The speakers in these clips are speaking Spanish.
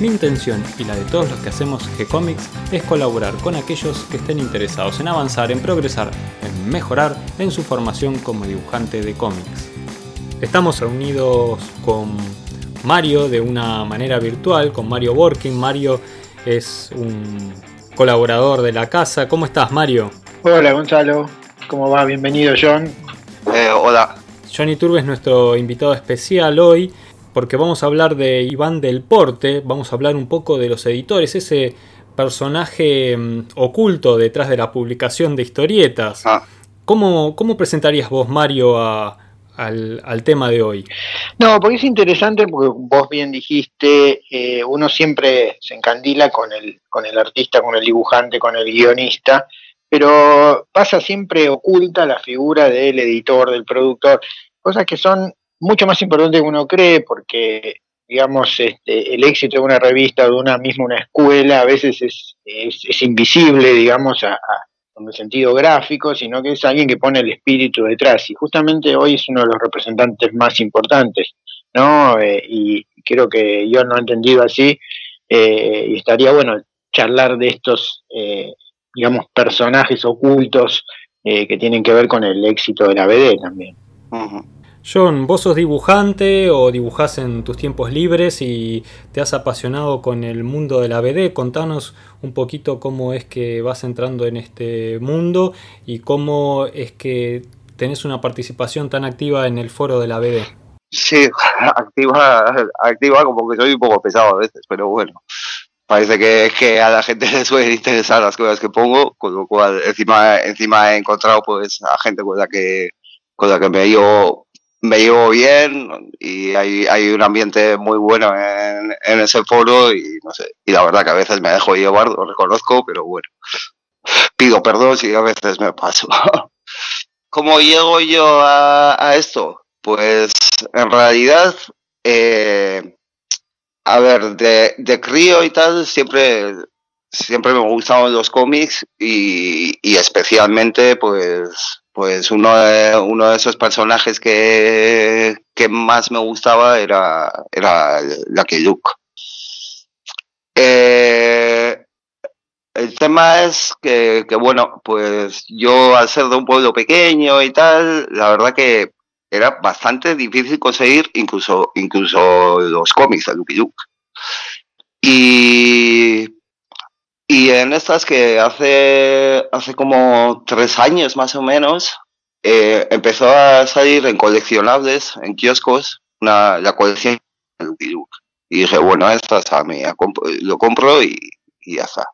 mi intención y la de todos los que hacemos G-Comics es colaborar con aquellos que estén interesados en avanzar, en progresar, en mejorar en su formación como dibujante de cómics. Estamos reunidos con Mario de una manera virtual, con Mario Working. Mario es un colaborador de la casa. ¿Cómo estás, Mario? Hola, Gonzalo. ¿Cómo va? Bienvenido, John. Eh, hola. Johnny Turbe es nuestro invitado especial hoy porque vamos a hablar de Iván del Porte, vamos a hablar un poco de los editores, ese personaje mm, oculto detrás de la publicación de historietas. Ah. ¿Cómo, presentarías vos, Mario, al, tema de hoy? No, porque es interesante, porque vos bien dijiste, eh, uno siempre se encandila con el, con el artista, con el dibujante, con el guionista, pero pasa siempre oculta la figura del editor, del productor, cosas que son mucho más importante que uno cree, porque, digamos, este, el éxito de una revista de una misma una escuela a veces es, es, invisible, digamos, a, en el sentido gráfico, sino que es alguien que pone el espíritu detrás. Y justamente hoy es uno de los representantes más importantes, ¿no? Eh, y creo que yo no he entendido así, eh, y estaría bueno charlar de estos, eh, digamos, personajes ocultos que tienen que ver con el éxito de la BD también. John, vos sos dibujante o dibujás en tus tiempos libres y te has apasionado con el mundo de la BD. Contanos un poquito cómo es que vas entrando en este mundo y cómo es que tenés una participación tan activa en el foro de la BD. Sí, activa, activa como que soy un poco pesado a veces, pero bueno. Parece que, que a la gente le suele interesar las cosas que pongo, con lo cual encima, encima he encontrado pues a gente con la que, con la que me yo me llevo bien y hay, hay un ambiente muy bueno en, ese foro y no sé, y la verdad que a veces me dejo llevar, lo reconozco, pero bueno, pido perdón si a veces me paso. ¿Cómo llego yo a, esto? Pues en realidad, eh, a ver, de, de crío y tal, siempre, siempre me gustaban los cómics y especialmente pues pues uno de, uno de esos personajes que, que más me gustaba era, era Lucky Luke. Eh, el tema es que, que, bueno, pues yo al ser de un pueblo pequeño y tal, la verdad que era bastante difícil conseguir incluso, incluso los cómics de Lucky Luke. Y y en estas que hace, hace como tres años más o menos, eh, empezó a salir en coleccionables, en kioscos, una, la colección de Lucky Luke. Y dije, bueno, esta a mí, lo compro y, y ya está.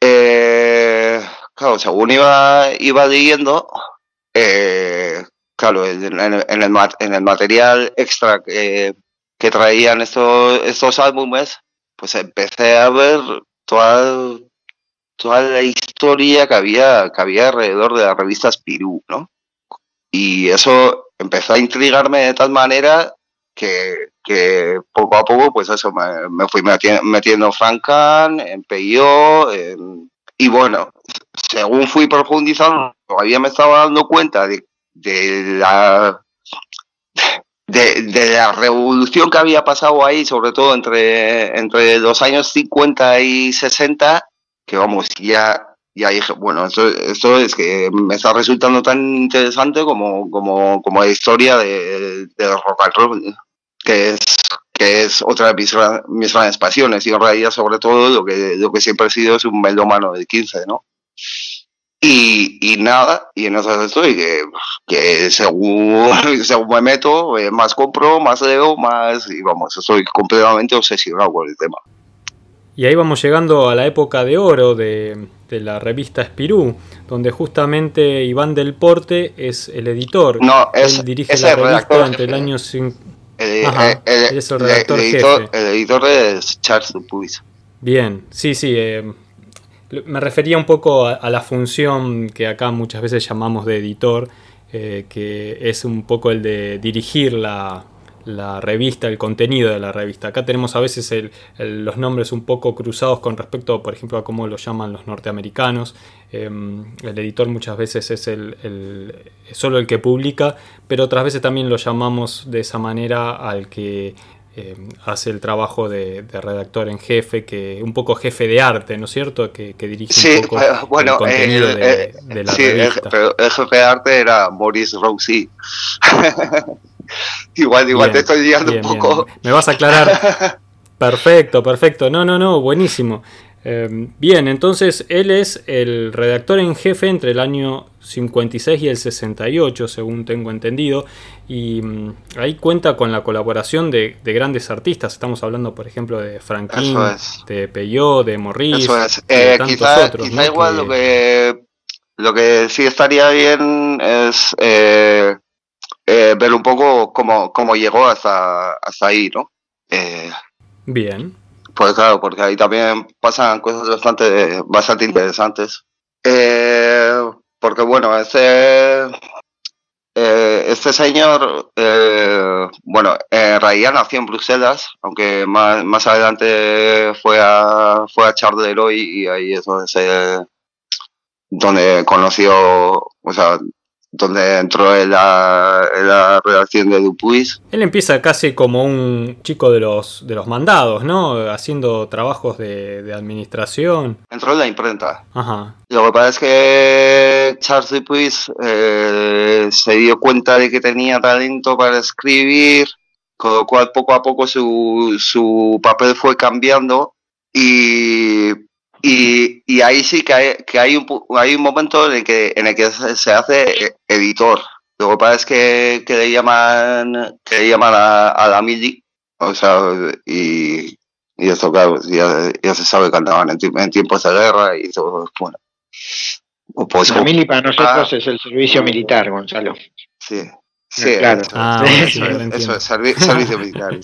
Eh, claro, según iba, iba leyendo, eh, claro, en, en, el, en el material extra que, que traían estos, estos álbumes, pues empecé a ver toda, toda la historia que había, que había alrededor de las revistas Pirú, ¿no? Y eso empezó a intrigarme de tal manera que, que poco a poco, pues eso, me, fui metiendo en Francan, en PIO, y bueno, según fui profundizando, todavía me estaba dando cuenta de, de la de, la revolución que había pasado ahí, sobre todo entre, entre los años 50 y 60, que vamos, ya, ya dije, bueno, esto, esto es que me está resultando tan interesante como, como, como la historia de, de rock and roll, que es, que es otra de mis, mis grandes pasiones, y en realidad sobre todo lo que, lo que siempre he sido es un melómano del 15, ¿no? Y, y, nada, y en eso estoy, que, que según, según me meto, eh, más compro, más leo, más, y vamos, estoy completamente obsesionado con el tema. Y ahí vamos llegando a la época de oro de, la revista Espirú, donde justamente Iván del Porte es el editor. No, es, Él dirige la revista entre el año 5. El, es el redactor el editor, jefe. El editor es Charles Dupuis. Bien, sí, sí. Eh, me refería un poco a, la función que acá muchas veces llamamos de editor, eh, que es un poco el de dirigir la, la revista, el contenido de la revista. Acá tenemos a veces los nombres un poco cruzados con respecto, por ejemplo, a cómo lo llaman los norteamericanos. Em, el editor muchas veces es el, solo el que publica, pero otras veces también lo llamamos de esa manera al que em, hace el trabajo de, redactor en jefe, que un poco jefe de arte, ¿no es cierto? Que, dirige un poco eh, el contenido de, la revista. pero el jefe de arte era Maurice Rossi. igual, igual te estoy guiando un poco. Me vas a aclarar. perfecto, perfecto. No, no, no, buenísimo. Eh, bien, entonces él es el redactor en jefe entre el año 56 y el 68, según tengo entendido, y mm, ahí cuenta con la colaboración de, grandes artistas. Estamos hablando, por ejemplo, de Franklin, de Peyot, de Morris, eh, quizá, igual lo que lo que sí estaría bien es eh, eh, ver un poco cómo, cómo llegó hasta, hasta ahí, ¿no? Eh, Bien. Pues claro, porque ahí también pasan cosas bastante, bastante interesantes. Eh, porque bueno, este, este señor, bueno, en realidad nació en Bruselas, aunque más, más adelante fue a, fue a Charleroi y ahí es donde se, donde conoció, o sea, donde entró en la, redacción de Dupuis. Él empieza casi como un chico de los, de los mandados, ¿no? Haciendo trabajos de, administración. Entró en la imprenta. Ajá. Lo que pasa es que Charles Dupuis eh, se dio cuenta de que tenía talento para escribir, con lo cual poco a poco su, su papel fue cambiando y y, ahí sí que hay, que hay, un, hay un momento en el que, en el que se hace editor. Lo que pasa es que, que le llaman, que le llaman a, la Mili, o sea, y, y esto, claro, ya, ya, se sabe que andaban en, tiempos de guerra y todo, bueno. Pues, la Mili para nosotros es el servicio militar, Gonzalo. Sí, sí, claro. Eso, ah, eso, es, servicio militar.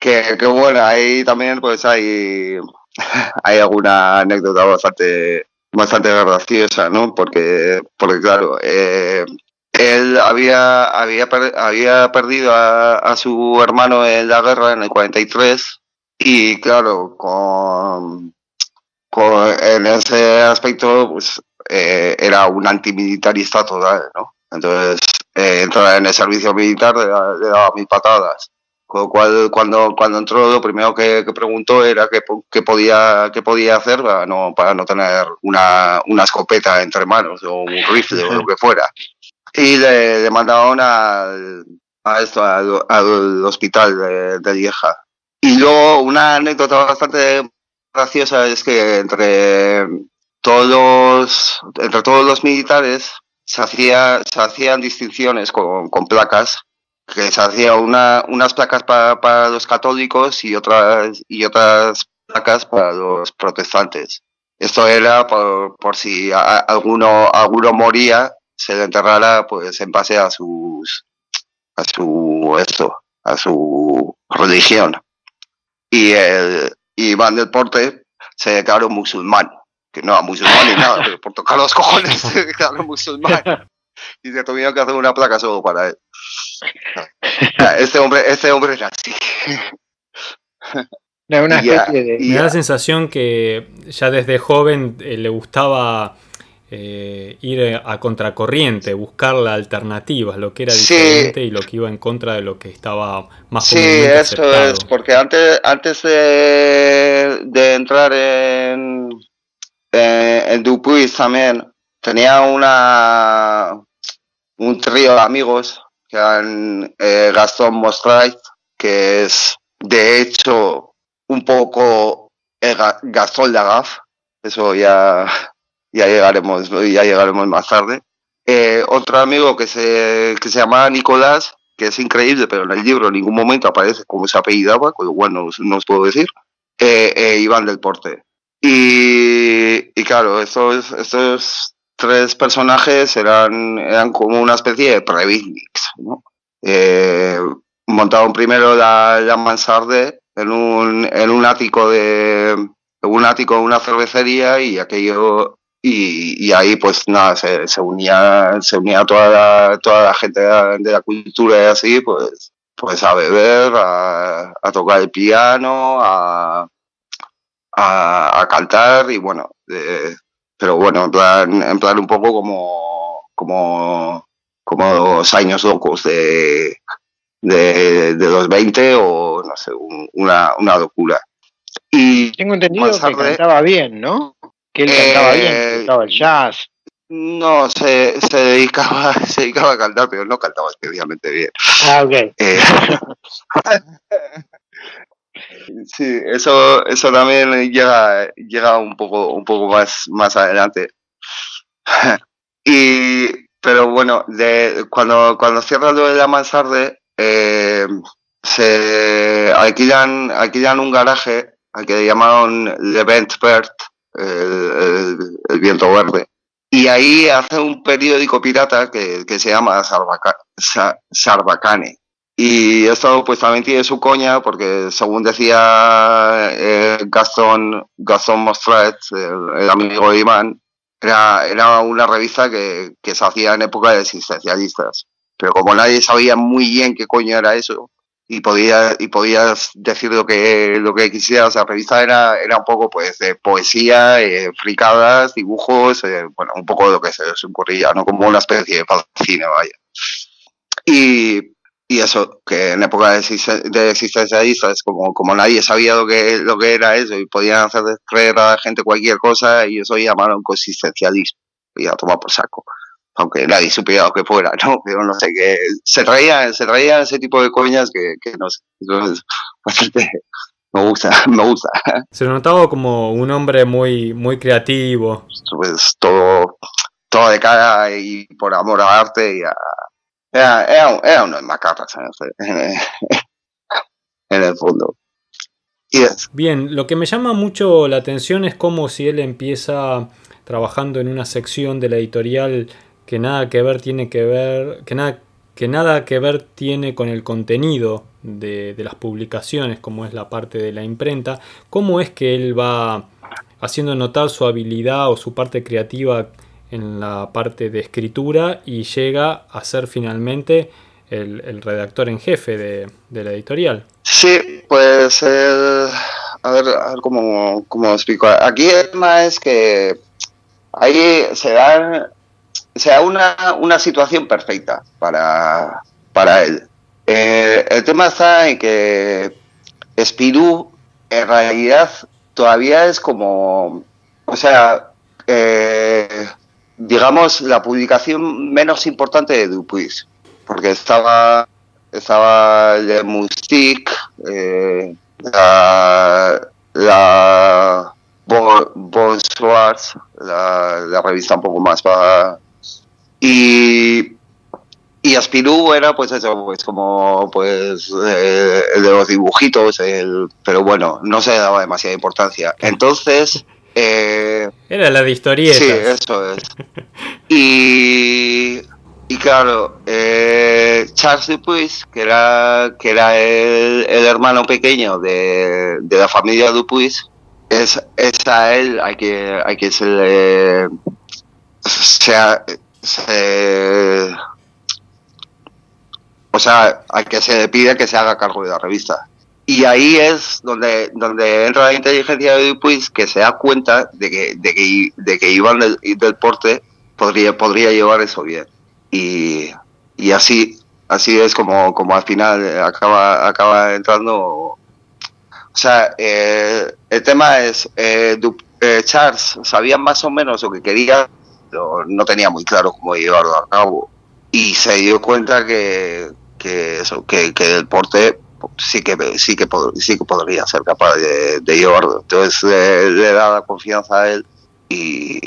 que, que bueno, ahí también pues hay hay alguna anécdota bastante bastante graciosa, ¿no? Porque, porque claro, eh, él había, había, había perdido a, su hermano en la guerra en el 43 y claro, con, en ese aspecto pues, eh, era un antimilitarista total, ¿no? Entonces, eh, entrar en el servicio militar le, daba mil patadas. Con lo cual, cuando, cuando entró, lo primero que, preguntó era qué, qué, podía, qué podía hacer para no, para no tener una, una escopeta entre manos o un rifle o lo que fuera. Y le, le mandaron al, a esto, al, hospital de, de Lieja. Y luego, una anécdota bastante graciosa es que entre todos los, entre todos los militares se, hacía, se hacían distinciones con, con placas que se hacía una, unas placas para, para, los católicos y otras, y otras placas para los protestantes. Esto era por, por si alguno, alguno moría, se le enterrara pues en base a sus a su esto, a su religión. Y el Iván del Porte se declaró musulmán, que no musulmán ni nada, pero por tocar los cojones se declaró musulmán. Y se tuvieron que hacer una placa solo para él. Este hombre, este hombre es así. Me da la sensación que ya desde joven eh, le gustaba eh, ir a contracorriente, buscar la alternativa, lo que era diferente y lo que iba en contra de lo que estaba más Sí, eso es, porque antes, antes de, entrar en, eh, en Dupuis también, tenía una un trío de amigos que eran eh, Gastón Mostrait, que es de hecho un poco Gastón Lagaf, eso ya, ya llegaremos, ya llegaremos más tarde. Eh, otro amigo que se, que se llama Nicolás, que es increíble, pero en el libro en ningún momento aparece como se apellidaba, con lo bueno no os puedo decir, eh, eh, Iván del Porte. Y, y claro, estos, estos tres personajes eran, eran como una especie de previsniks, ¿no? Eh, montaron primero la, la mansarde en un, en un ático de un ático de una cervecería y aquello y, ahí pues nada se, unía se unía toda la, toda la gente de la, cultura y así pues pues a beber a, tocar el piano a, a, cantar y bueno pero bueno en plan en plan un poco como como como los años locos de de, de los 20 o no sé una, una locura y Tengo entendido que cantaba bien, ¿no? Que él cantaba bien, eh, cantaba el jazz. No, se, se, dedicaba, se dedicaba a cantar, pero no cantaba especialmente bien. Ah, ok. Eh, sí, eso, eso también llega, llega un poco, un poco más, más adelante. y, pero bueno, cuando, cuando cierra lo de la mansarde, eh, se alquilan, alquilan un garaje al que le llamaron Levent Bert, el, viento verde. Y ahí hace un periódico pirata que, se llama Sarbacane. Y esto pues también tiene su coña porque según decía eh, Gastón, Gastón Mostret, el, amigo de Iván, era, era una revista que, que se hacía en época de existencialistas. Pero como nadie sabía muy bien qué coño era eso, y podías y podías decir lo que lo que quisieras la revista era era un poco pues de poesía eh, fricadas dibujos eh, bueno un poco de lo que se les ocurría no como una especie de cine vaya y, y eso que en época de, de existencialistas como como nadie sabía lo que lo que era eso y podían hacer creer a la gente cualquier cosa y eso llamaron consistencialismo y a tomar por saco aunque nadie supiera lo que fuera, ¿no? Pero no sé, que se traía, se traía ese tipo de coñas que, que no sé, me gusta, me gusta. Se notaba como un hombre muy, muy creativo. Pues todo, todo de cara y por amor al arte y a, era uno de macarras en, el fondo. Bien, lo que me llama mucho la atención es como si él empieza trabajando en una sección de la editorial que nada que ver tiene que ver, que nada, que nada que ver tiene con el contenido de, las publicaciones, como es la parte de la imprenta, cómo es que él va haciendo notar su habilidad o su parte creativa en la parte de escritura y llega a ser finalmente el, redactor en jefe de, la editorial. Sí, pues a ver, a ver cómo, cómo explico. Aquí el tema es que ahí se sea, una, una situación perfecta para, para él. Eh, el tema está en que Spirou en realidad todavía es como, o sea, eh, digamos, la publicación menos importante de Dupuis, porque estaba, estaba Le Moustique, eh, la, la Bon, la, la, revista un poco más para, y, y Aspirú era pues eso, pues como pues eh, el de los dibujitos, el, pero bueno, no se le daba demasiada importancia. Entonces... Eh, era la de historietas. Sí, eso es. y, y claro, eh, Charles Dupuis, que era, que era el, el hermano pequeño de, de, la familia Dupuis, es, es a él hay que, hay que se le, sea, o sea, a que se le pide que se haga cargo de la revista. Y ahí es donde, donde entra la inteligencia de Dupuis que se da cuenta de que, de que, de que Iván del, Porte podría, podría llevar eso bien. Y, y así, así es como, como al final acaba, acaba entrando. O sea, eh, el tema es, eh, eh, Charles sabía más o menos lo que quería no tenía muy claro cómo llevarlo a cabo. Y se dio cuenta que, que eso, que, que el porte sí que sí que sí que podría ser capaz de, llevarlo. Entonces le, da la confianza a él y,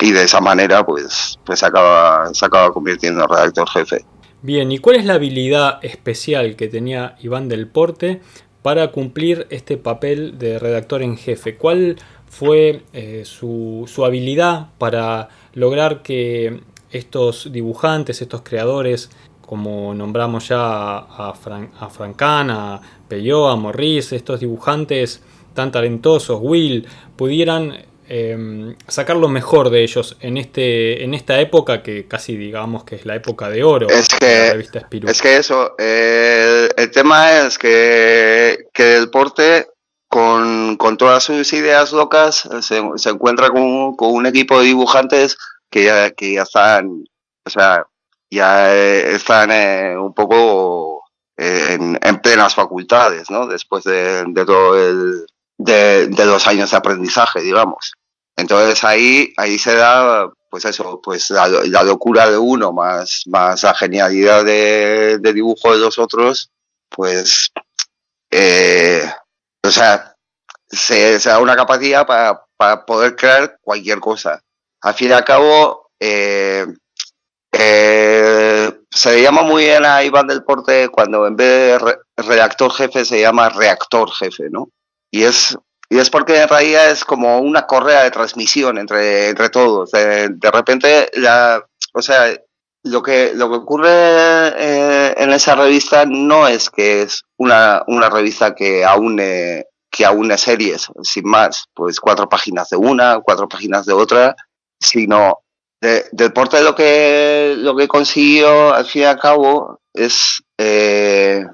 y de esa manera pues, pues acaba, se acaba convirtiendo en redactor jefe. Bien, ¿y cuál es la habilidad especial que tenía Iván del Porte para cumplir este papel de redactor en jefe? ¿Cuál fue eh, su, su, habilidad para lograr que estos dibujantes, estos creadores, como nombramos ya a, Fran, a Francan, a Peyot, a Morris, estos dibujantes tan talentosos, Will, pudieran em, sacar lo mejor de ellos en, este, en esta época que casi digamos que es la época de oro es que, de la revista Spirou. Es que eso, el, tema es que, que el deporte con, con, todas sus ideas locas se, se encuentra con, con, un equipo de dibujantes que ya, que ya están, o sea, ya eh, están eh, un poco eh, en, en, plenas facultades, ¿no? Después de, de todo el, de, de, los años de aprendizaje, digamos. Entonces ahí, ahí se da, pues eso, pues la, la locura de uno más, más la genialidad de, de dibujo de los otros, pues, eh, o sea, se, se, da una capacidad para, para poder crear cualquier cosa. Al fin y al cabo, eh, eh, se llama muy bien a Iván del Porte cuando en vez de re redactor jefe se llama reactor jefe, ¿no? Y es, y es porque en realidad es como una correa de transmisión entre, entre todos. De, de repente, la, o sea, lo que, lo que ocurre eh, en esa revista no es que es una, una revista que aúne, que aúne series, sin más, pues cuatro páginas de una, cuatro páginas de otra, sino de, del lo que lo que consiguió al fin y al cabo es eh,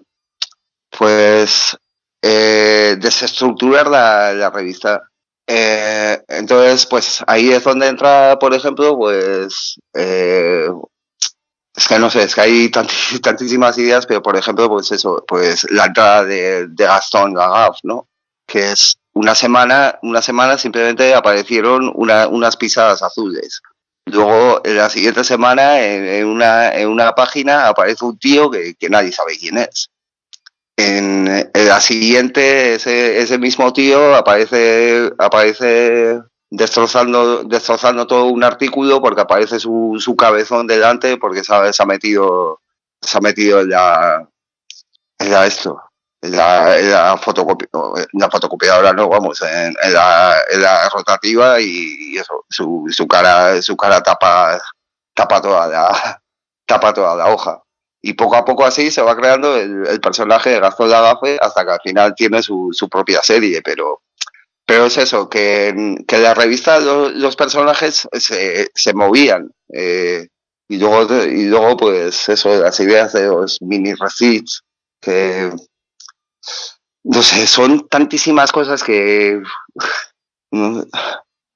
pues eh, desestructurar la, la revista. Eh, entonces pues ahí es donde entra por ejemplo pues es que no sé es que hay tanti, tantísimas ideas pero por ejemplo pues eso pues la entrada de, Gastón Gagaf no que es una semana una semana simplemente aparecieron una, unas pisadas azules Luego, en la siguiente semana, en, una, en una página aparece un tío que, que nadie sabe quién es. En, en, la siguiente, ese, ese mismo tío aparece, aparece destrozando, destrozando todo un artículo porque aparece su, su cabezón delante porque se, se ha metido, se ha metido en la, en la esto, la, la, fotocopi la fotocopiadora no vamos en, en, la, en la, rotativa y, y, eso su, su cara su cara tapa tapa toda la tapa toda la hoja. Y poco a poco así se va creando el, el personaje de Gastón Lagafe hasta que al final tiene su, su propia serie pero pero es eso que, que en la revista los, los personajes se, se movían eh, y luego y luego pues eso las ideas de los mini receipts que no sé, son tantísimas cosas que no,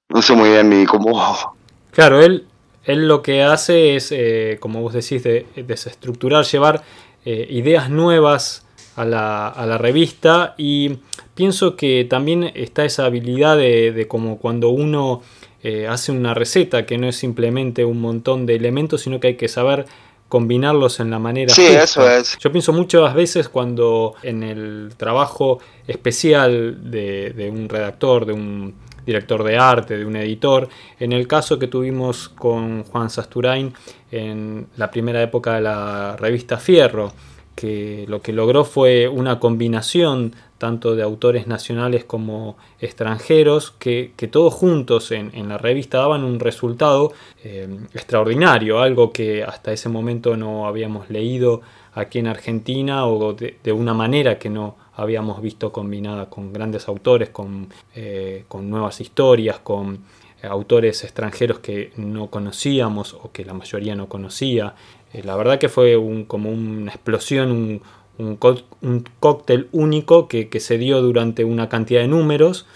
no, sé muy bien ni cómo. Claro, él, él lo que hace es, eh, como vos decís, de, desestructurar, llevar eh, ideas nuevas a la, a la, revista y pienso que también está esa habilidad de, de como cuando uno eh, hace una receta, que no es simplemente un montón de elementos, sino que hay que saber combinarlos en la manera sí, justa. eso es. Yo pienso muchas veces cuando en el trabajo especial de, de, un redactor, de un director de arte, de un editor, en el caso que tuvimos con Juan Sasturain en la primera época de la revista Fierro, que lo que logró fue una combinación tanto de autores nacionales como extranjeros, que, todos juntos en, en, la revista daban un resultado eh, extraordinario, algo que hasta ese momento no habíamos leído aquí en Argentina o de, de una manera que no habíamos visto combinada con grandes autores, con, eh, con nuevas historias, con autores extranjeros que no conocíamos o que la mayoría no conocía. Eh, la verdad que fue un, como una explosión, un, un, un cóctel único que, que, se dio durante una cantidad de números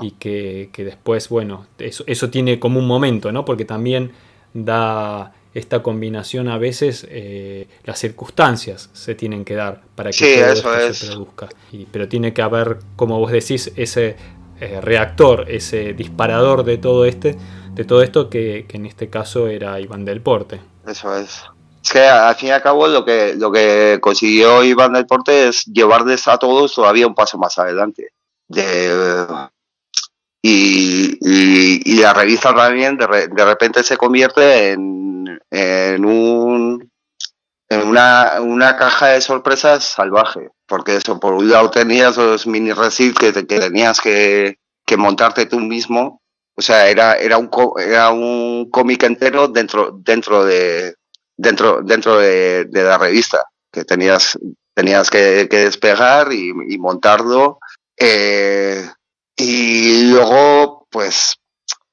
y que, que, después, bueno, eso, eso, tiene como un momento, ¿no? Porque también da esta combinación a veces, eh, las circunstancias se tienen que dar para que sí, todo eso esto es. se produzca. Y, pero tiene que haber, como vos decís, ese eh, reactor, ese disparador de todo este, de todo esto que, en este caso era Iván del Porte. Eso es. Es que al fin y al cabo lo que, lo que consiguió Iván del Porte es llevarles a todos todavía un paso más adelante. De, y, la revista también de, de repente se convierte en, en, un, una, una, caja de sorpresas salvaje. Porque eso, por un lado tenías los mini receipts que, que tenías que, que montarte tú mismo. O sea, era, era un, era un cómic entero dentro, dentro de, dentro, dentro de, la revista, que tenías, tenías que, despegar y, y montarlo. Eh, pues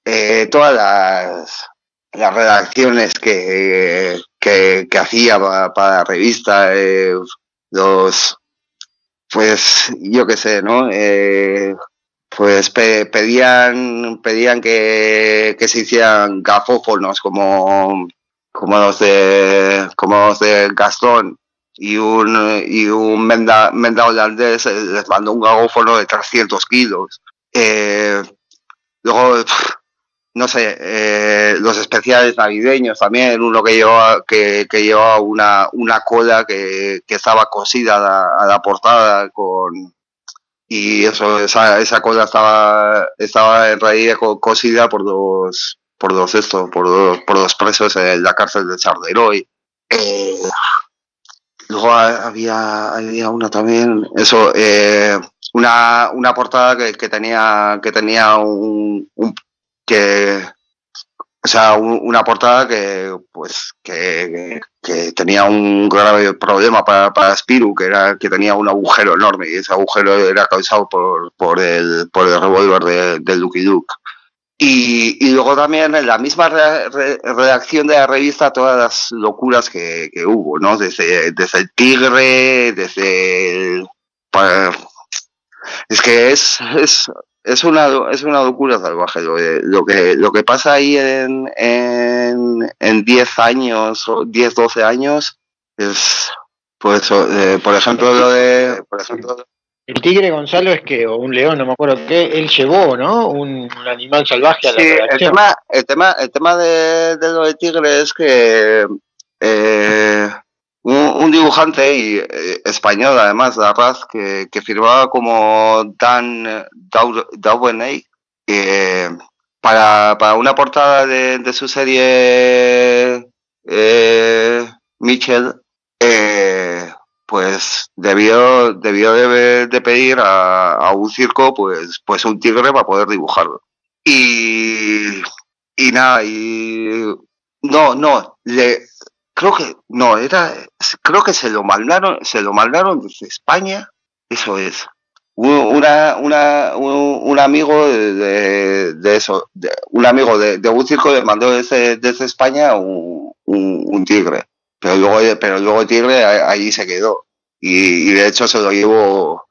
eh, todas las, las redacciones que, que, hacía para, la revista, eh, los, pues yo qué sé, ¿no? Eh, pues pedían, pedían que, se hicieran gafófonos como, como los de, como los de Gastón y un, y un menda, menda holandés les mandó un gafófono de 300 kilos. Eh, luego, no sé, eh, los especiales navideños también, uno que llevaba, que, que llevaba una, una cola que, que estaba cosida a la, a la portada con, y eso esa, esa cola estaba estaba en realidad cosida por dos por dos esto por dos, por dos presos en la cárcel de Charleroi. Eh, luego había había una también eso eh, una, una portada que, que, tenía que tenía un, un que o sea, una portada que, pues, que, que, tenía un grave problema para, para Spiru, que era que tenía un agujero enorme y ese agujero era causado por, por el, por el revólver de, del Lucky Duke. Y, y, luego también en la misma redacción de la revista todas las locuras que, que hubo, ¿no? Desde, desde el tigre, desde el... es que es, es, es una, es una locura salvaje. Lo, lo, que, lo que pasa ahí en, en, en 10 años, 10, 12 años, es, pues, eh, por ejemplo, lo de. Por ejemplo, el tigre Gonzalo es que, o un león, no me acuerdo qué, él llevó, ¿no? Un, animal salvaje a la sí, el tema, el tema, el tema de, de lo de tigre es que eh, un, dibujante y, eh, español, además, de Arras, que, que firmaba como Dan Daubeney, para, para una portada de, de su serie eh, Mitchell, eh, pues debió, debió de, de pedir a, a, un circo pues, pues un tigre para poder dibujarlo. Y, y nada, y no, no, le, creo que no era creo que se lo mandaron se lo mandaron desde España eso es. Una, una, un, amigo de, de eso un amigo de, de, un circo le mandó desde, desde España un, un, tigre pero luego pero luego el tigre allí se quedó. Y, y de hecho se lo llevó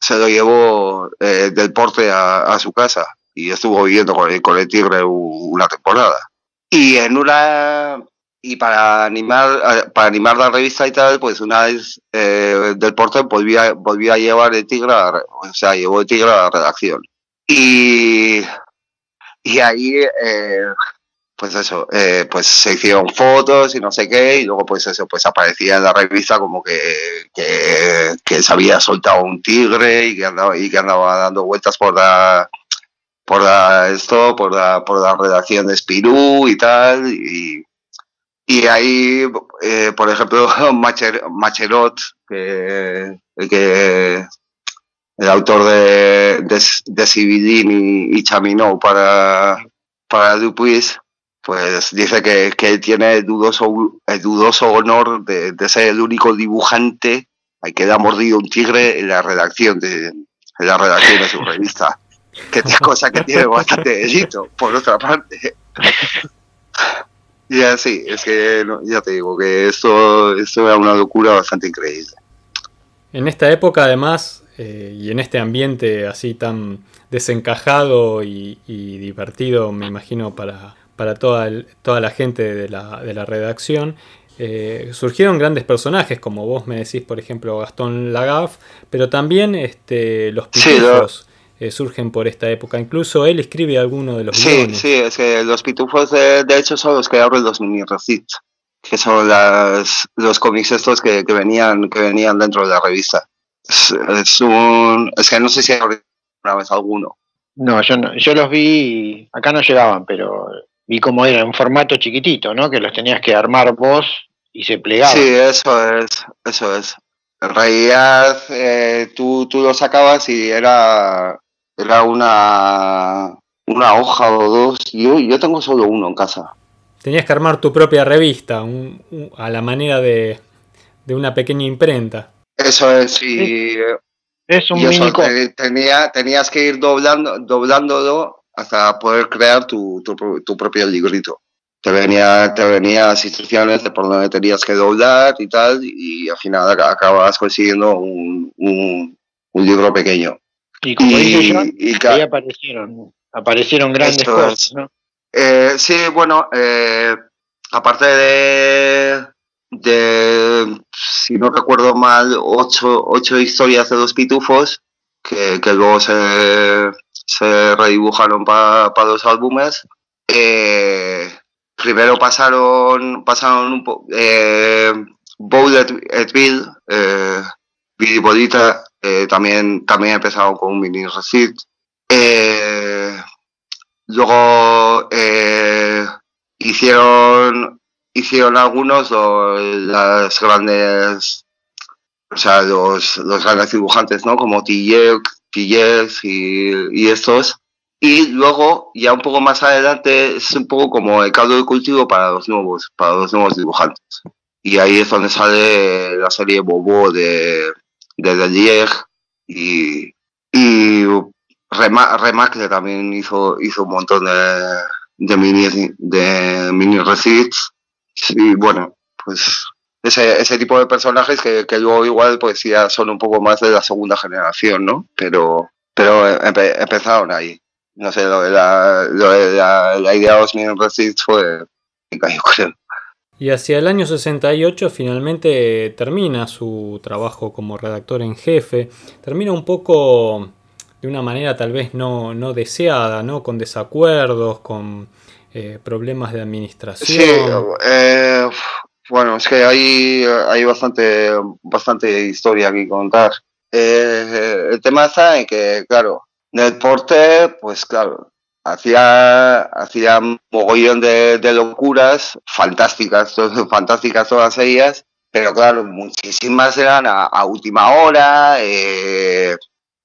se lo llevó eh, del porte a, a, su casa y estuvo viviendo con el, con el tigre una temporada. Y en una y para animar para animar la revista y tal pues una vez eh, del porte volvía volvía a llevar el tigre a, o sea llevó el tigre a la redacción. Y y ahí eh, pues eso eh, pues se hicieron fotos y no sé qué y luego pues eso pues aparecía en la revista como que, que, que se había soltado un tigre y que andaba y que andaba dando vueltas por la por la esto por la por la redacción de Spirú y tal y y ahí, eh, por ejemplo, Macher, Macherot, que, que el autor de, de, de y, y Chaminó para, para Dupuis, pues dice que, que él tiene el dudoso, el dudoso honor de, de, ser el único dibujante al que le ha mordido un tigre en la redacción de, en la redacción de su revista. Que es cosa que tiene bastante delito, por otra parte. Ya sí, es que ya te digo que esto, esto era una locura bastante increíble. En esta época además, eh, y en este ambiente así tan desencajado y, y divertido, me imagino, para, para toda, el, toda la gente de la, de la redacción, eh, surgieron grandes personajes, como vos me decís, por ejemplo, Gastón Lagaf, pero también este, los pitufos. Sí, eh, surgen por esta época. Incluso él escribe alguno de los Sí, guiones. sí, es que los pitufos de, de, hecho son los que abren los mini receipts, que son las, los cómics estos que, que, venían, que venían dentro de la revista. Es, es, un, es que no sé si abrí una vez alguno. No, yo no, yo los vi, acá no llegaban, pero vi cómo era, un formato chiquitito, ¿no? Que los tenías que armar vos y se plegaban. Sí, eso es, eso es. En realidad, eh, tú, tú lo sacabas y era era una, una hoja o dos. Yo, yo tengo solo uno en casa. Tenías que armar tu propia revista, un, un, a la manera de, de, una pequeña imprenta. Eso es, y, es un y eso, tenía, tenías que ir doblando, doblándolo hasta poder crear tu, tu, propio librito. Te venía, te venían las instrucciones de por dónde tenías que doblar y tal, y, al final acababas consiguiendo un, un, libro pequeño. Y como ahí aparecieron, aparecieron grandes cosas, ¿no? Eh, sí, bueno, eh, aparte de, de, si no recuerdo mal, ocho, ocho historias de los pitufos, que, que luego se, se redibujaron para dos álbumes. Eh, primero pasaron, pasaron un poco. Eh, et Bill, eh, Billy Bolita, eh, también, también empezaron con un mini recit. Eh, luego hicieron, hicieron algunos las grandes, o sea, los, los grandes dibujantes, ¿no? Como T. y, estos. Y luego, ya un poco más adelante, es un poco como el caldo de cultivo para los nuevos, para los nuevos dibujantes. Y ahí es donde sale la serie Bobo de, de Delier y, y Remacle también hizo, hizo un montón de, de mini, de mini receipts. Y bueno, pues ese, ese tipo de personajes que, que, luego igual pues ya son un poco más de la segunda generación, ¿no? Pero, pero empezaron ahí. No sé, lo de la idea de los mini receipts fue, yo creo. Y hacia el año 68 finalmente termina su trabajo como redactor en jefe. Termina un poco de una manera tal vez no, no deseada, ¿no? Con desacuerdos, con eh, problemas de administración. Sí, eh, bueno, es que hay, hay bastante, bastante historia aquí contar. Eh, el tema está en que, claro, en el porte, pues claro, hacía, hacía mogollón de, locuras, fantásticas, fantásticas todas ellas, pero claro, muchísimas eran a, última hora, eh,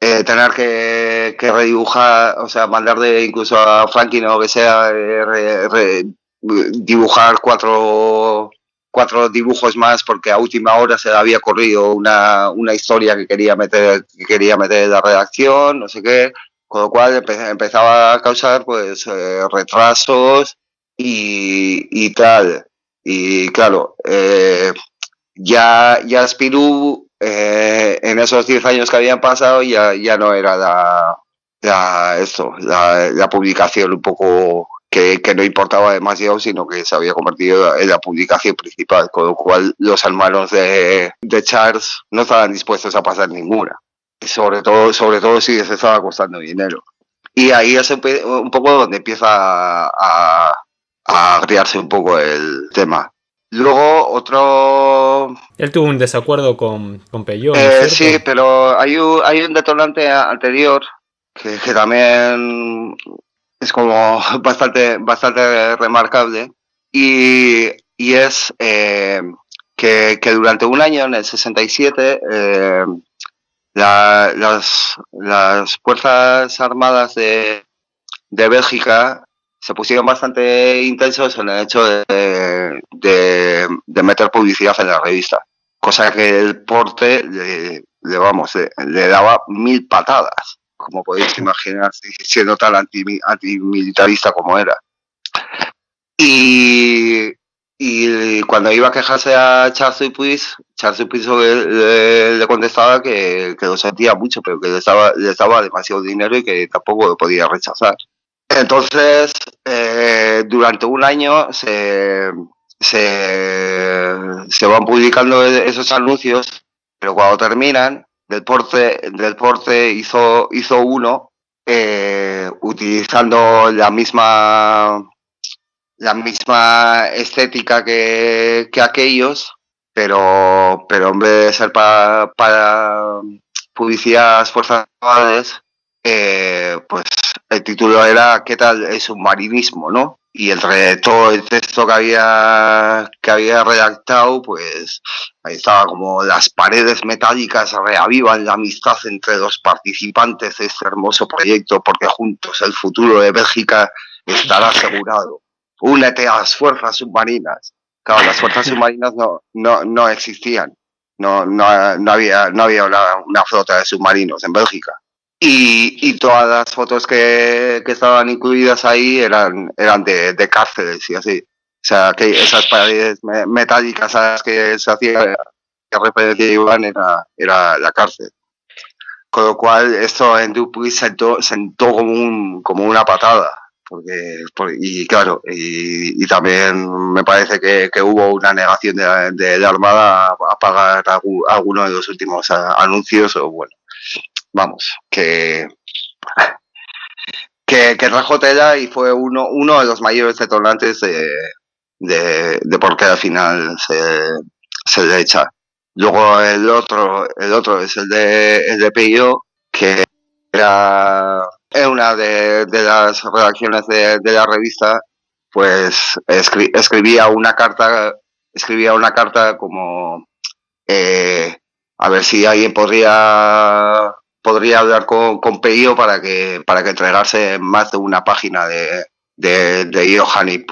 eh, tener que, que, redibujar, o sea, mandarle incluso a Franklin o que sea, eh, dibujar cuatro, cuatro dibujos más porque a última hora se le había corrido una, una historia que quería meter, que quería meter en la redacción, no sé qué con lo cual empezaba a causar pues eh, retrasos y, tal. Y claro, eh, ya, ya Spirou eh, en esos 10 años que habían pasado ya, ya no era la, esto, la, publicación un poco que, que, no importaba demasiado, sino que se había convertido en la publicación principal, con lo cual los hermanos de, de Charles no estaban dispuestos a pasar ninguna sobre todo, sobre todo si se estaba costando dinero. Y ahí es un poco donde empieza a, a agriarse un poco el tema. Luego otro... Él tuvo un desacuerdo con, con. Eh, sí, pero hay un, hay un detonante anterior que, que también es como bastante, bastante remarcable y, y es eh, que, que, durante un año, en el 67, eh, las, las Fuerzas Armadas de, de Bélgica se pusieron bastante intensos en el hecho de, de, meter publicidad en la revista, cosa que el porte le, vamos, le, daba mil patadas, como podéis imaginar, siendo tan antimilitarista como era. Y, y cuando iba a quejarse a Charles Dupuis, Charles Dupuis le, contestaba que, que, lo sentía mucho, pero que le estaba, le daba demasiado dinero y que tampoco lo podía rechazar. Entonces, eh, durante un año se, se, se, van publicando esos anuncios, pero cuando terminan, del porte hizo, hizo uno eh, utilizando la misma la misma estética que, que aquellos, pero, pero en vez de ser para, para publicidad fuerzas eh, pues el título era ¿Qué tal el submarinismo? ¿no? Y entre todo el texto que había, que había redactado, pues ahí estaba como las paredes metálicas reavivan la amistad entre los participantes de este hermoso proyecto porque juntos el futuro de Bélgica estará asegurado únete a las fuerzas submarinas. Claro, las fuerzas submarinas no, no, no existían. No, no, no había, no había una, flota de submarinos en Bélgica. y, todas las fotos que, estaban incluidas ahí eran, eran de, cárceles y así. O sea, que esas paredes metálicas a las que se hacía que referencia Iván era, era la cárcel. Con lo cual, esto en Dupuy sentó, sentó como, un, como una patada. Porque, y claro, y, también me parece que, hubo una negación de la, Armada a, pagar alguno de los últimos anuncios, o bueno, vamos, que, que, que y fue uno, uno de los mayores detonantes de, de, de por qué al final se, se le echa. Luego el otro, el otro es el de, el de PIO, que era, una de, las redacciones de, la revista, pues escribía una carta, escribía una carta como eh, a ver si alguien podría podría hablar con, con para que para que entregase más de una página de, de, de Johanny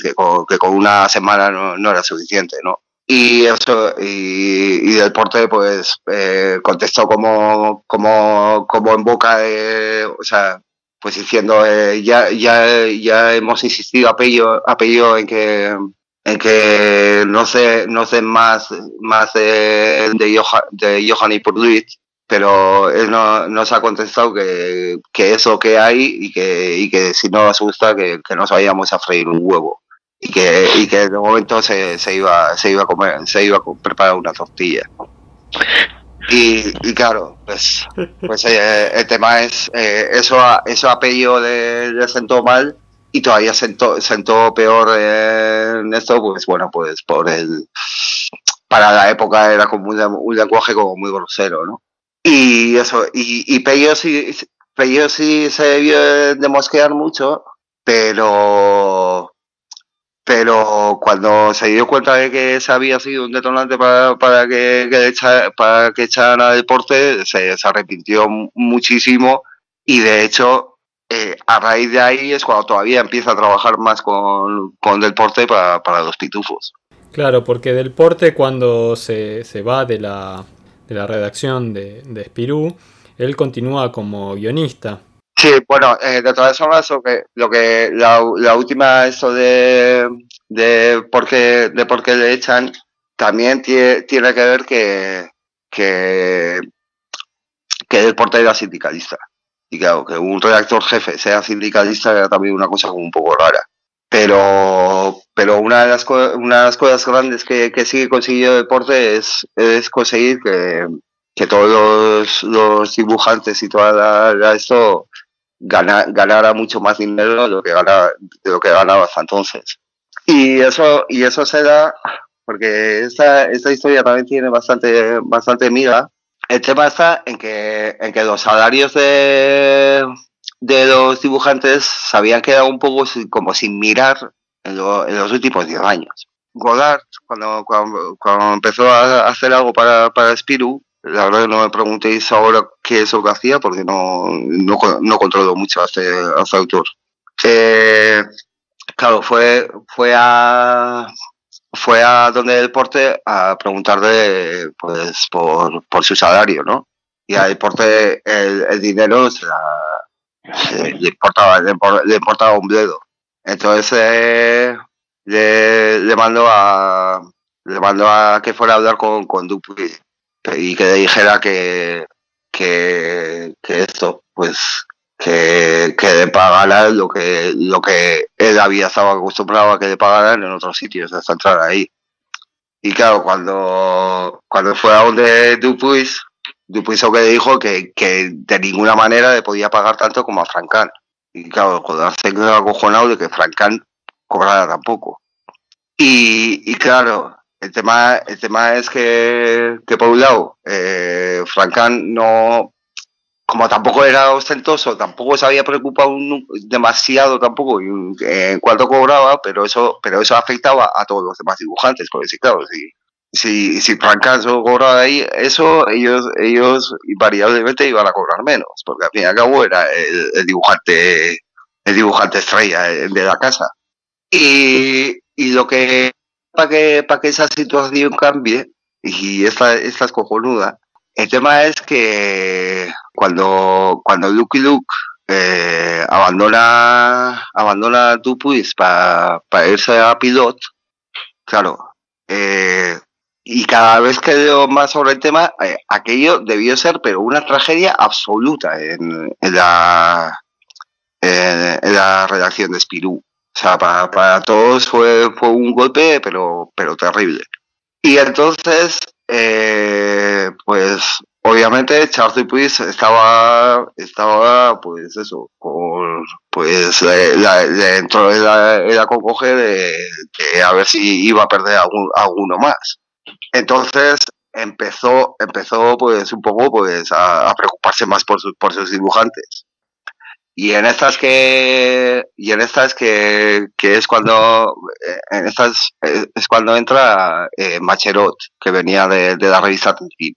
que con, una semana no era suficiente, ¿no? Y eso y, y del porte pues eh, contestó como como como en boca de o sea pues diciendo eh, ya ya ya hemos insistido apello apello en que en que no sé no sé más más de de, de Johan y pero él no, nos ha contestado que, que eso que hay y que, y que si no asusta que, que nos vayamos a freír un huevo y que, y que de momento se, se, iba, se iba a comer, se iba a preparar una tortilla. Y, y claro, pues, pues eh, el tema es, eh, eso, eso apellido le, le, sentó mal y todavía sentó, sentó peor en esto, pues bueno, pues por el, para la época era como un, un lenguaje como muy grosero, ¿no? Y eso, y, y Pello sí, sí se debió de mosquear mucho, pero pero cuando se dio cuenta de que ese había sido un detonante para, para que, que para que echaran a deporte, se, se, arrepintió muchísimo y de hecho eh, a raíz de ahí es cuando todavía empieza a trabajar más con, con deporte para, para los pitufos. Claro, porque del porte cuando se, se va de la, de la redacción de, de Spirú, él continúa como guionista. Sí, bueno, eh, de todas formas, lo que, lo que la, la última, eso de, de, por qué, de le echan, también tiene, que ver que, que, que el portero era sindicalista. Y claro, que un redactor jefe sea sindicalista era también una cosa como un poco rara. Pero, pero una, de las, cosas grandes que, que sigue consiguiendo deporte es, es conseguir que, que todos los, dibujantes y toda esto ganar, ganara mucho más dinero de lo que ganaba, de lo que ganaba hasta entonces. Y eso, y eso se da porque esta, esta historia también tiene bastante, bastante miga. El tema está en que, en que los salarios de, de los dibujantes se habían quedado un poco como sin mirar en, los últimos 10 años. Godard, cuando, cuando, cuando, empezó a hacer algo para, para Spirou, la verdad que no me preguntéis ahora qué es lo que hacía porque no, no, no controlo mucho a este, a este autor. Eh, claro, fue, fue a fue a donde deporte a preguntarle pues por, por su salario, ¿no? Y al deporte el, el dinero se le, importaba, le, importaba un dedo. Entonces eh, le, le mandó a le mandó a que fuera a hablar con, con Dupuy y que dijera que, que, que esto, pues que, que le pagaran lo que, lo que él había estado acostumbrado a que le pagaran en otros sitios hasta entrar ahí. Y claro, cuando, cuando fue a donde Dupuis, Dupuis que dijo que, que de ninguna manera le podía pagar tanto como a Francan. Y claro, se acojonado de que Francan cobrara tampoco. Y, y claro, el tema, el tema es que, que por un lado, eh, Francan no, como tampoco era ostentoso, tampoco se había preocupado demasiado tampoco en cuanto cobraba, pero eso, pero eso afectaba a todos los demás dibujantes, porque sí, claro, si, si, si Francan solo cobraba ahí, eso ellos, ellos invariablemente iban a cobrar menos, porque al fin y al cabo era el, el dibujante, el dibujante estrella de la casa. Y, y lo que para que, para que esa situación cambie, y esta, esta es cojonuda, el tema es que, cuando, cuando Lucky Luke eh, abandona, abandona Dupuis para irse a Pilot, claro, eh, y cada vez que leo más sobre el tema, eh, aquello debió ser, pero una tragedia absoluta en, la, la redacción de Spirú. O sea, para, para, todos fue, fue un golpe, pero, pero terrible. Y entonces, eh, pues obviamente Charles Dupuis estaba, estaba, pues eso, con, pues de la, de la de, a ver si iba a perder algún, alguno más. Entonces empezó, empezó pues un poco pues a, preocuparse más por, sus por sus dibujantes. Y en estas que, y en estas que, que es cuando, eh, en estas eh, es cuando entra eh, Macherot, que venía de, de la revista Tintín.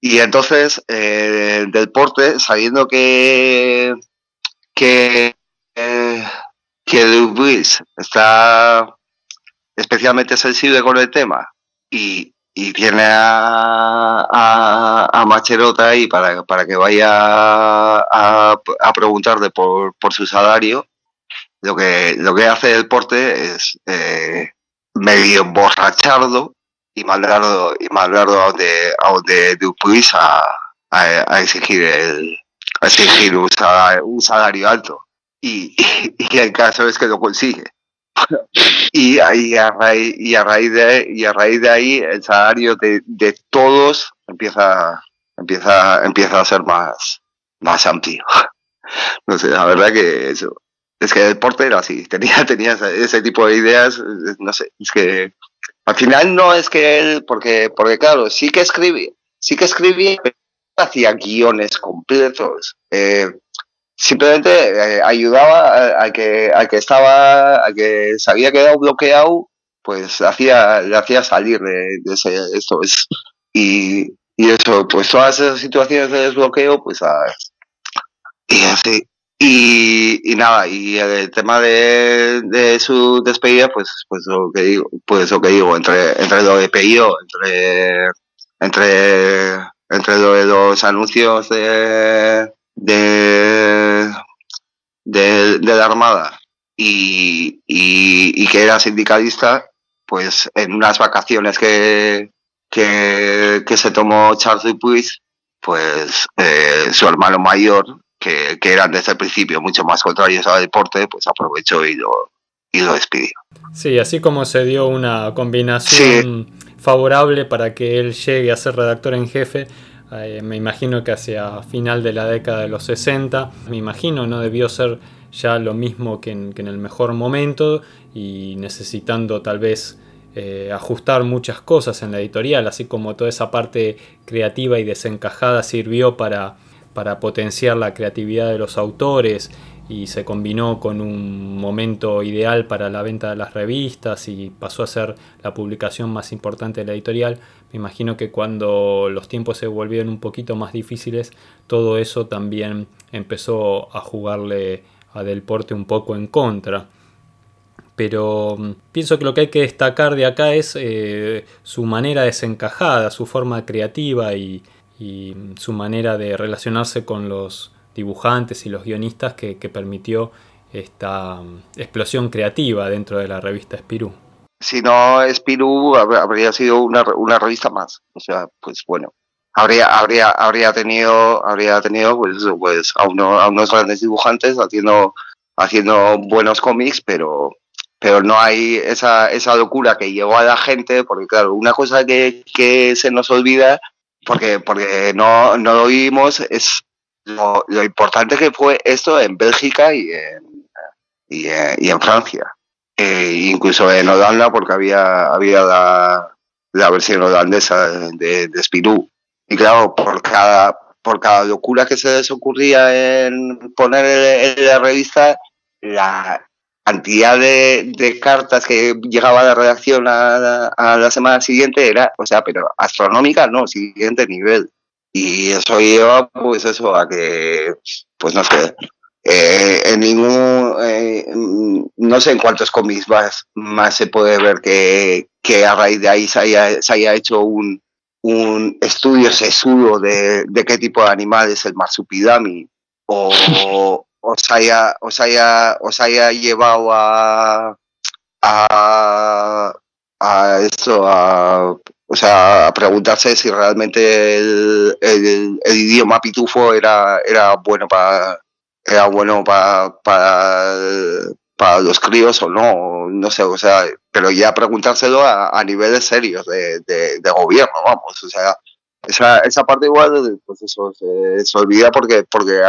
Y entonces, eh, del porte, sabiendo que, que, eh, que está especialmente sensible con el tema y, y tiene a, a, Macherota ahí para, para que vaya a, preguntarle por, por su salario, lo que, lo que hace el porte es eh, medio emborracharlo y mandarlo, y mandarlo a donde, a donde Dupuis a, exigir el, a exigir un salario, alto. Y, y, el caso es que lo consigue. y, ahí a raíz, y, a raíz de, y a raíz de ahí el salario de, de todos empieza, empieza, empieza a ser más, más amplio. No sé, la verdad que eso. Es que el deporte así, tenía, tenía ese tipo de ideas, no sé, es que al final no es que él, porque, porque claro, sí que escribía, sí que escribía, hacía guiones completos. Eh, simplemente eh, ayudaba a, que, a que estaba, a que se había quedado bloqueado, pues hacía, le hacía salir de, ese, esto es, y, y eso, pues todas esas situaciones de desbloqueo, pues a, y así, y, y, nada, y el tema de, de, su despedida, pues, pues lo que digo, pues lo que digo, entre, entre lo de entre, entre, entre lo de los anuncios de, de, de, la Armada y, y, que era sindicalista, pues en unas vacaciones que, que, que se tomó Charles Dupuis, pues eh, su hermano mayor que, eran desde el principio mucho más contrarios al deporte, pues aprovechó y lo, y lo despidió. Sí, así como se dio una combinación favorable para que él llegue a ser redactor en jefe, eh, me imagino que hacia final de la década de los 60, me imagino no debió ser ya lo mismo que en, el mejor momento y necesitando tal vez eh, ajustar muchas cosas en la editorial, así como toda esa parte creativa y desencajada sirvió para para potenciar la creatividad de los autores y se combinó con un momento ideal para la venta de las revistas y pasó a ser la publicación más importante de la editorial. Me imagino que cuando los tiempos se volvieron un poquito más difíciles, todo eso también empezó a jugarle a Del Porte un poco en contra. Pero mm, pienso que lo que hay que destacar de acá es eh, su manera desencajada, su forma creativa y, y su manera de relacionarse con los dibujantes y los guionistas que, permitió esta mm, explosión creativa dentro de la revista Spirú. Si no, Spirú habría sido una, una revista más. O sea, pues bueno, habría habría habría tenido habría tenido pues, pues a, uno, a unos grandes dibujantes haciendo haciendo buenos cómics pero pero no hay esa, esa locura que llevó a la gente porque claro una cosa que, que se nos olvida porque, porque no, no lo vimos, es lo, importante que fue esto en Bélgica y en, y en, Francia. E incluso en Holanda, porque había, había la, la versión holandesa de, de. Y claro, por cada, por cada locura que se les ocurría en poner en la revista, la, cantidad de, cartas que llegaba a la redacción a, la semana siguiente era, o sea, pero astronómica no, siguiente nivel. Y eso lleva, pues eso, a que, pues no sé, eh, en ningún, eh, no sé en cuántos cómics más, más se puede ver que, que a raíz de ahí se haya, se haya hecho un, un estudio sesudo de, de qué tipo de animal es el marsupidami o os haya, os haya, os haya llevado a, a, a esto, a, o sea, preguntarse si realmente el, el, idioma pitufo era, era bueno para era bueno para, para, para los críos o no, no sé, o sea, pero ya preguntárselo a, a niveles serios de, de, gobierno, vamos, o sea, esa, esa parte igual, pues eso, se, se olvida porque, porque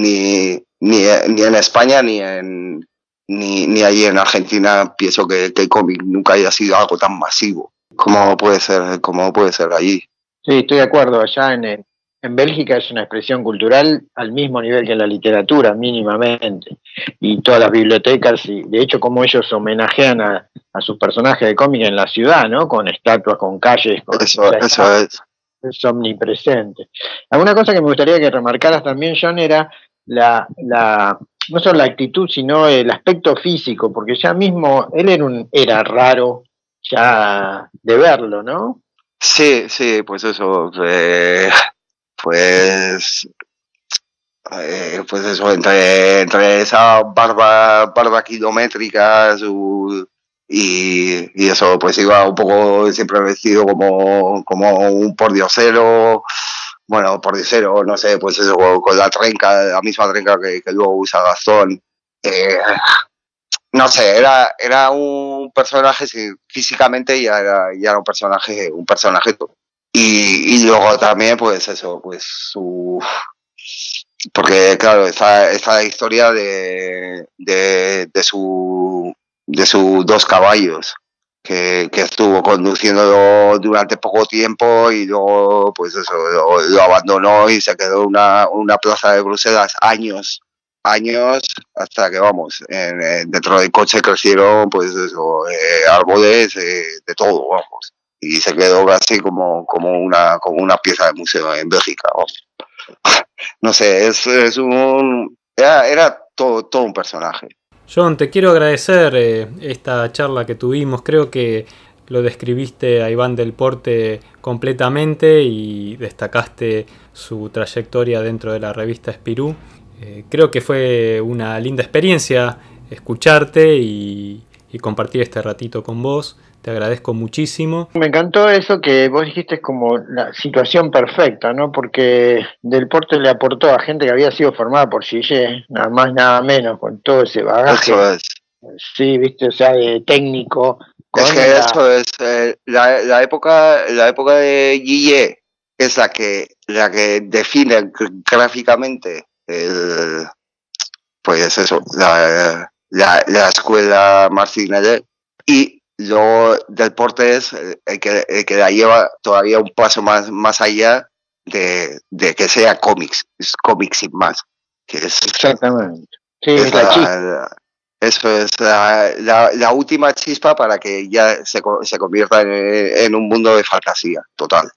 ni, ni, ni en España ni en ni, ni ahí en Argentina pienso que, que el cómic nunca haya sido algo tan masivo como puede ser, como puede ser allí. Sí, estoy de acuerdo. Allá en, en Bélgica es una expresión cultural al mismo nivel que en la literatura, mínimamente. Y todas las bibliotecas, y de hecho, como ellos homenajean a, a sus personajes de cómic en la ciudad, ¿no? Con estatuas, con calles. Con, eso, eso es. Es omnipresente. Alguna cosa que me gustaría que remarcaras también, John, era la, la no solo la actitud, sino el aspecto físico, porque ya mismo él era, un, era raro ya de verlo, ¿no? Sí, sí, pues eso, eh, pues, eh, pues eso, entre, entre esa barba, barba kilométrica y, y eso, pues iba un poco siempre vestido como, como un pordiosero, bueno, pordiosero, no sé, pues eso, con, la trenca, la misma trenca que, que luego usa Gastón. Eh, no sé, era, era un personaje, físicamente ya era, ya era un personaje, un personaje. Y, y luego también, pues eso, pues su. Porque, claro, está, está la historia de, de, de, su, de sus dos caballos, que, que estuvo conduciendo durante poco tiempo y luego, pues eso, lo, lo abandonó y se quedó una, una plaza de Bruselas años años hasta que vamos en, en, dentro del coche crecieron pues eso eh, árboles eh, de todo vamos y se quedó casi como como una como una pieza de museo en Bélgica vamos. no sé es, es un era, era todo todo un personaje John te quiero agradecer eh, esta charla que tuvimos creo que lo describiste a Iván del Porte completamente y destacaste su trayectoria dentro de la revista Espirú eh, creo que fue una linda experiencia escucharte y, y, compartir este ratito con vos. Te agradezco muchísimo. Me encantó eso que vos dijiste como la situación perfecta, ¿no? Porque Del Porte le aportó a gente que había sido formada por Gillet, nada más, nada menos, con todo ese bagaje. Eso es. Sí, viste, o sea, de técnico. Es que la... eso es, eh, la, la, época, la época de Gillet es la que, la que define gráficamente el, pues eso, la, la, la escuela Marcinelle y luego del porte es el que, el que la lleva todavía un paso más, más allá de, de que sea cómics, es cómics sin más. Que es, Exactamente. Sí, es la, la, eso es la, la, la, última chispa para que ya se, se convierta en, en, un mundo de fantasía total.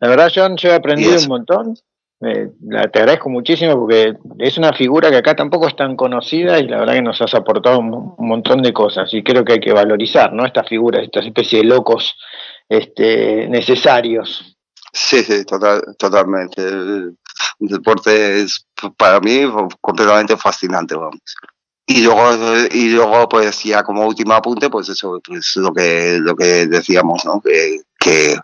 La verdad, John, yo he aprendido un montón. Eh, te agradezco muchísimo porque es una figura que acá tampoco es tan conocida y la verdad que nos has aportado un, un montón de cosas y creo que hay que valorizar ¿no? estas figuras, esta especie de locos este, necesarios. Sí, sí, total, totalmente. El, deporte es para mí completamente fascinante, vamos. Y luego, y luego, pues ya como último apunte, pues eso, pues lo que, lo que decíamos, ¿no? Que, que,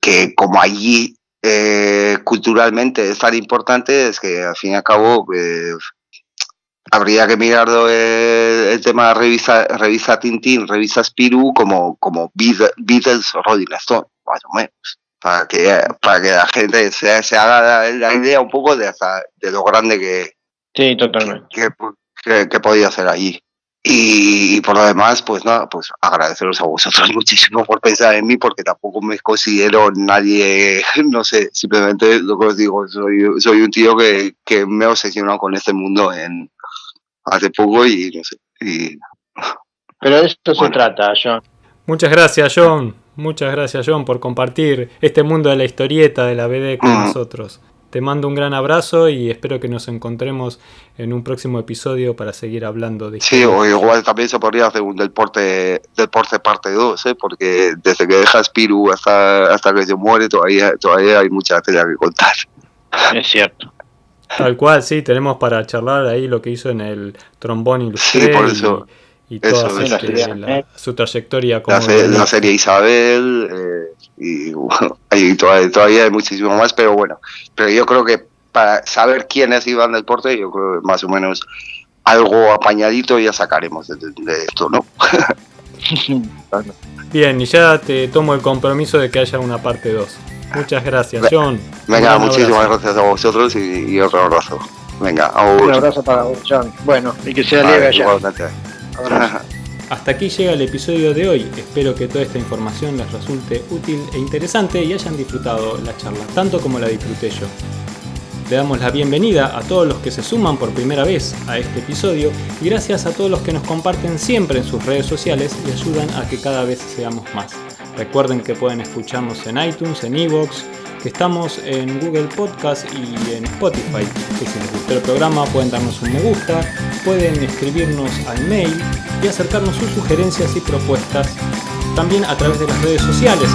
que como allí eh, culturalmente es tan importante es que al fin y al cabo eh, habría que mirarlo el, el, tema revisa revisa Tintín, revisa Spirou como como Beatles o Rolling Stone, más o menos, para que para que la gente se, se haga la, la, idea un poco de hasta de lo grande que sí totalmente que, que, que podía hacer allí. Y, y, por lo demás, pues nada, pues agradeceros a vosotros muchísimo por pensar en mí, porque tampoco me considero nadie, no sé, simplemente lo que os digo, soy, soy un tío que, que me he obsesionado con este mundo en hace poco y no sé. Y, Pero de esto bueno. se trata, John. Muchas gracias, John. Muchas gracias, John, por compartir este mundo de la historieta de la BD con mm. nosotros. Te mando un gran abrazo y espero que nos encontremos en un próximo episodio para seguir hablando de Sí, o igual también se podría hacer un deporte, deporte parte 2, ¿eh? porque desde que deja Spiru hasta, hasta que se muere todavía, todavía hay mucha tela que contar. Es cierto. Tal cual, sí, tenemos para charlar ahí lo que hizo en el trombón ilustré Sí, por eso. y, y toda Eso, este, su trayectoria como La, se- la serie Isabel eh, y bueno, hay todavía, todavía hay muchísimo más, pero bueno, pero yo creo que para saber quién es Iván del Porte, yo creo que más o menos algo apañadito ya sacaremos de, de esto, ¿no? Bien, y ya te tomo el compromiso de que haya una parte 2. Muchas gracias, John. Venga, muchísimas abrazo. gracias a vosotros y, y otro abrazo. Venga, Un abrazo para vos, John. Bueno, y que sea leve allá. Hasta aquí llega el episodio de hoy. Espero que toda esta información les resulte útil e interesante y hayan disfrutado la charla, tanto como la disfruté yo. Le damos la bienvenida a todos los que se suman por primera vez a este episodio y gracias a todos los que nos comparten siempre en sus redes sociales y ayudan a que cada vez seamos más. Recuerden que pueden escucharnos en iTunes, en Evox, que estamos en Google Podcast y en Spotify. Que si les gustó el programa pueden darnos un me gusta, pueden escribirnos al mail y acercarnos sus sugerencias y propuestas también a través de las redes sociales.